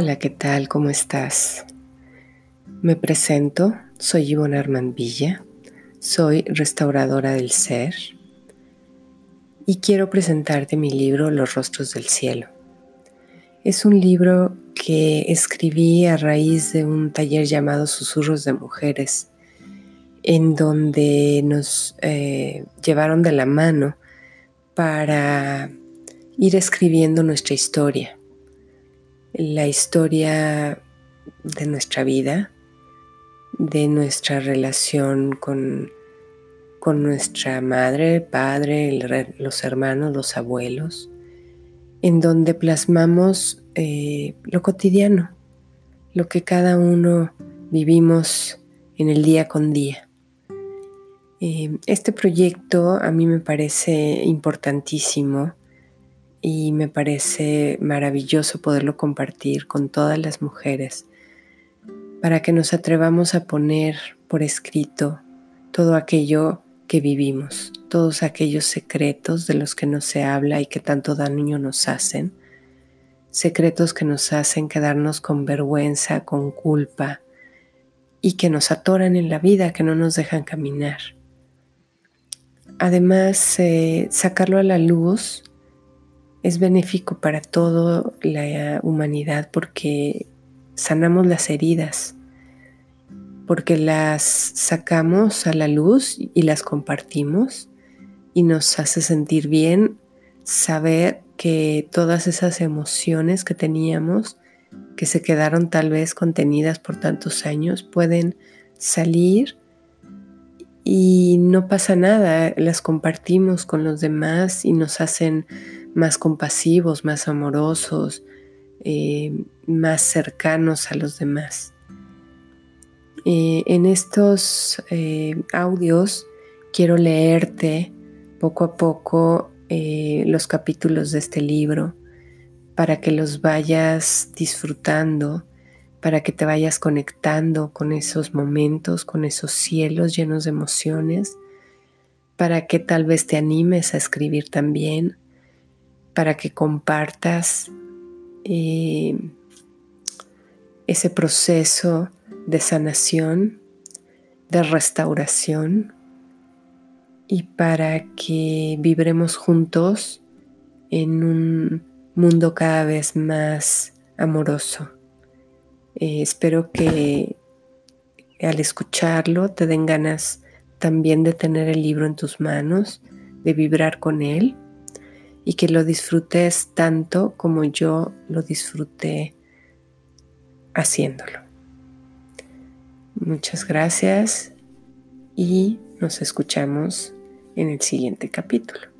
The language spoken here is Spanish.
Hola, ¿qué tal? ¿Cómo estás? Me presento, soy Ivonne Armand Villa, soy restauradora del ser y quiero presentarte mi libro Los rostros del cielo. Es un libro que escribí a raíz de un taller llamado Susurros de Mujeres, en donde nos eh, llevaron de la mano para ir escribiendo nuestra historia la historia de nuestra vida, de nuestra relación con, con nuestra madre, padre, los hermanos, los abuelos, en donde plasmamos eh, lo cotidiano, lo que cada uno vivimos en el día con día. Eh, este proyecto a mí me parece importantísimo y me parece maravilloso poderlo compartir con todas las mujeres para que nos atrevamos a poner por escrito todo aquello que vivimos, todos aquellos secretos de los que no se habla y que tanto daño nos hacen, secretos que nos hacen quedarnos con vergüenza, con culpa y que nos atoran en la vida, que no nos dejan caminar. Además, eh, sacarlo a la luz es benéfico para toda la humanidad porque sanamos las heridas, porque las sacamos a la luz y las compartimos y nos hace sentir bien saber que todas esas emociones que teníamos, que se quedaron tal vez contenidas por tantos años, pueden salir y no pasa nada, las compartimos con los demás y nos hacen más compasivos, más amorosos, eh, más cercanos a los demás. Eh, en estos eh, audios quiero leerte poco a poco los capítulos de este libro para que los vayas disfrutando, para que te vayas conectando con esos momentos, con esos cielos llenos de emociones, para que tal vez te animes a escribir también para que compartas eh, ese proceso de sanación, de restauración y para que vibremos juntos en un mundo cada vez más amoroso. Eh, espero que al escucharlo te den ganas también de tener el libro en tus manos, de vibrar con él y que lo disfrutes tanto como yo lo disfruté haciéndolo. Muchas gracias y nos escuchamos en el siguiente capítulo.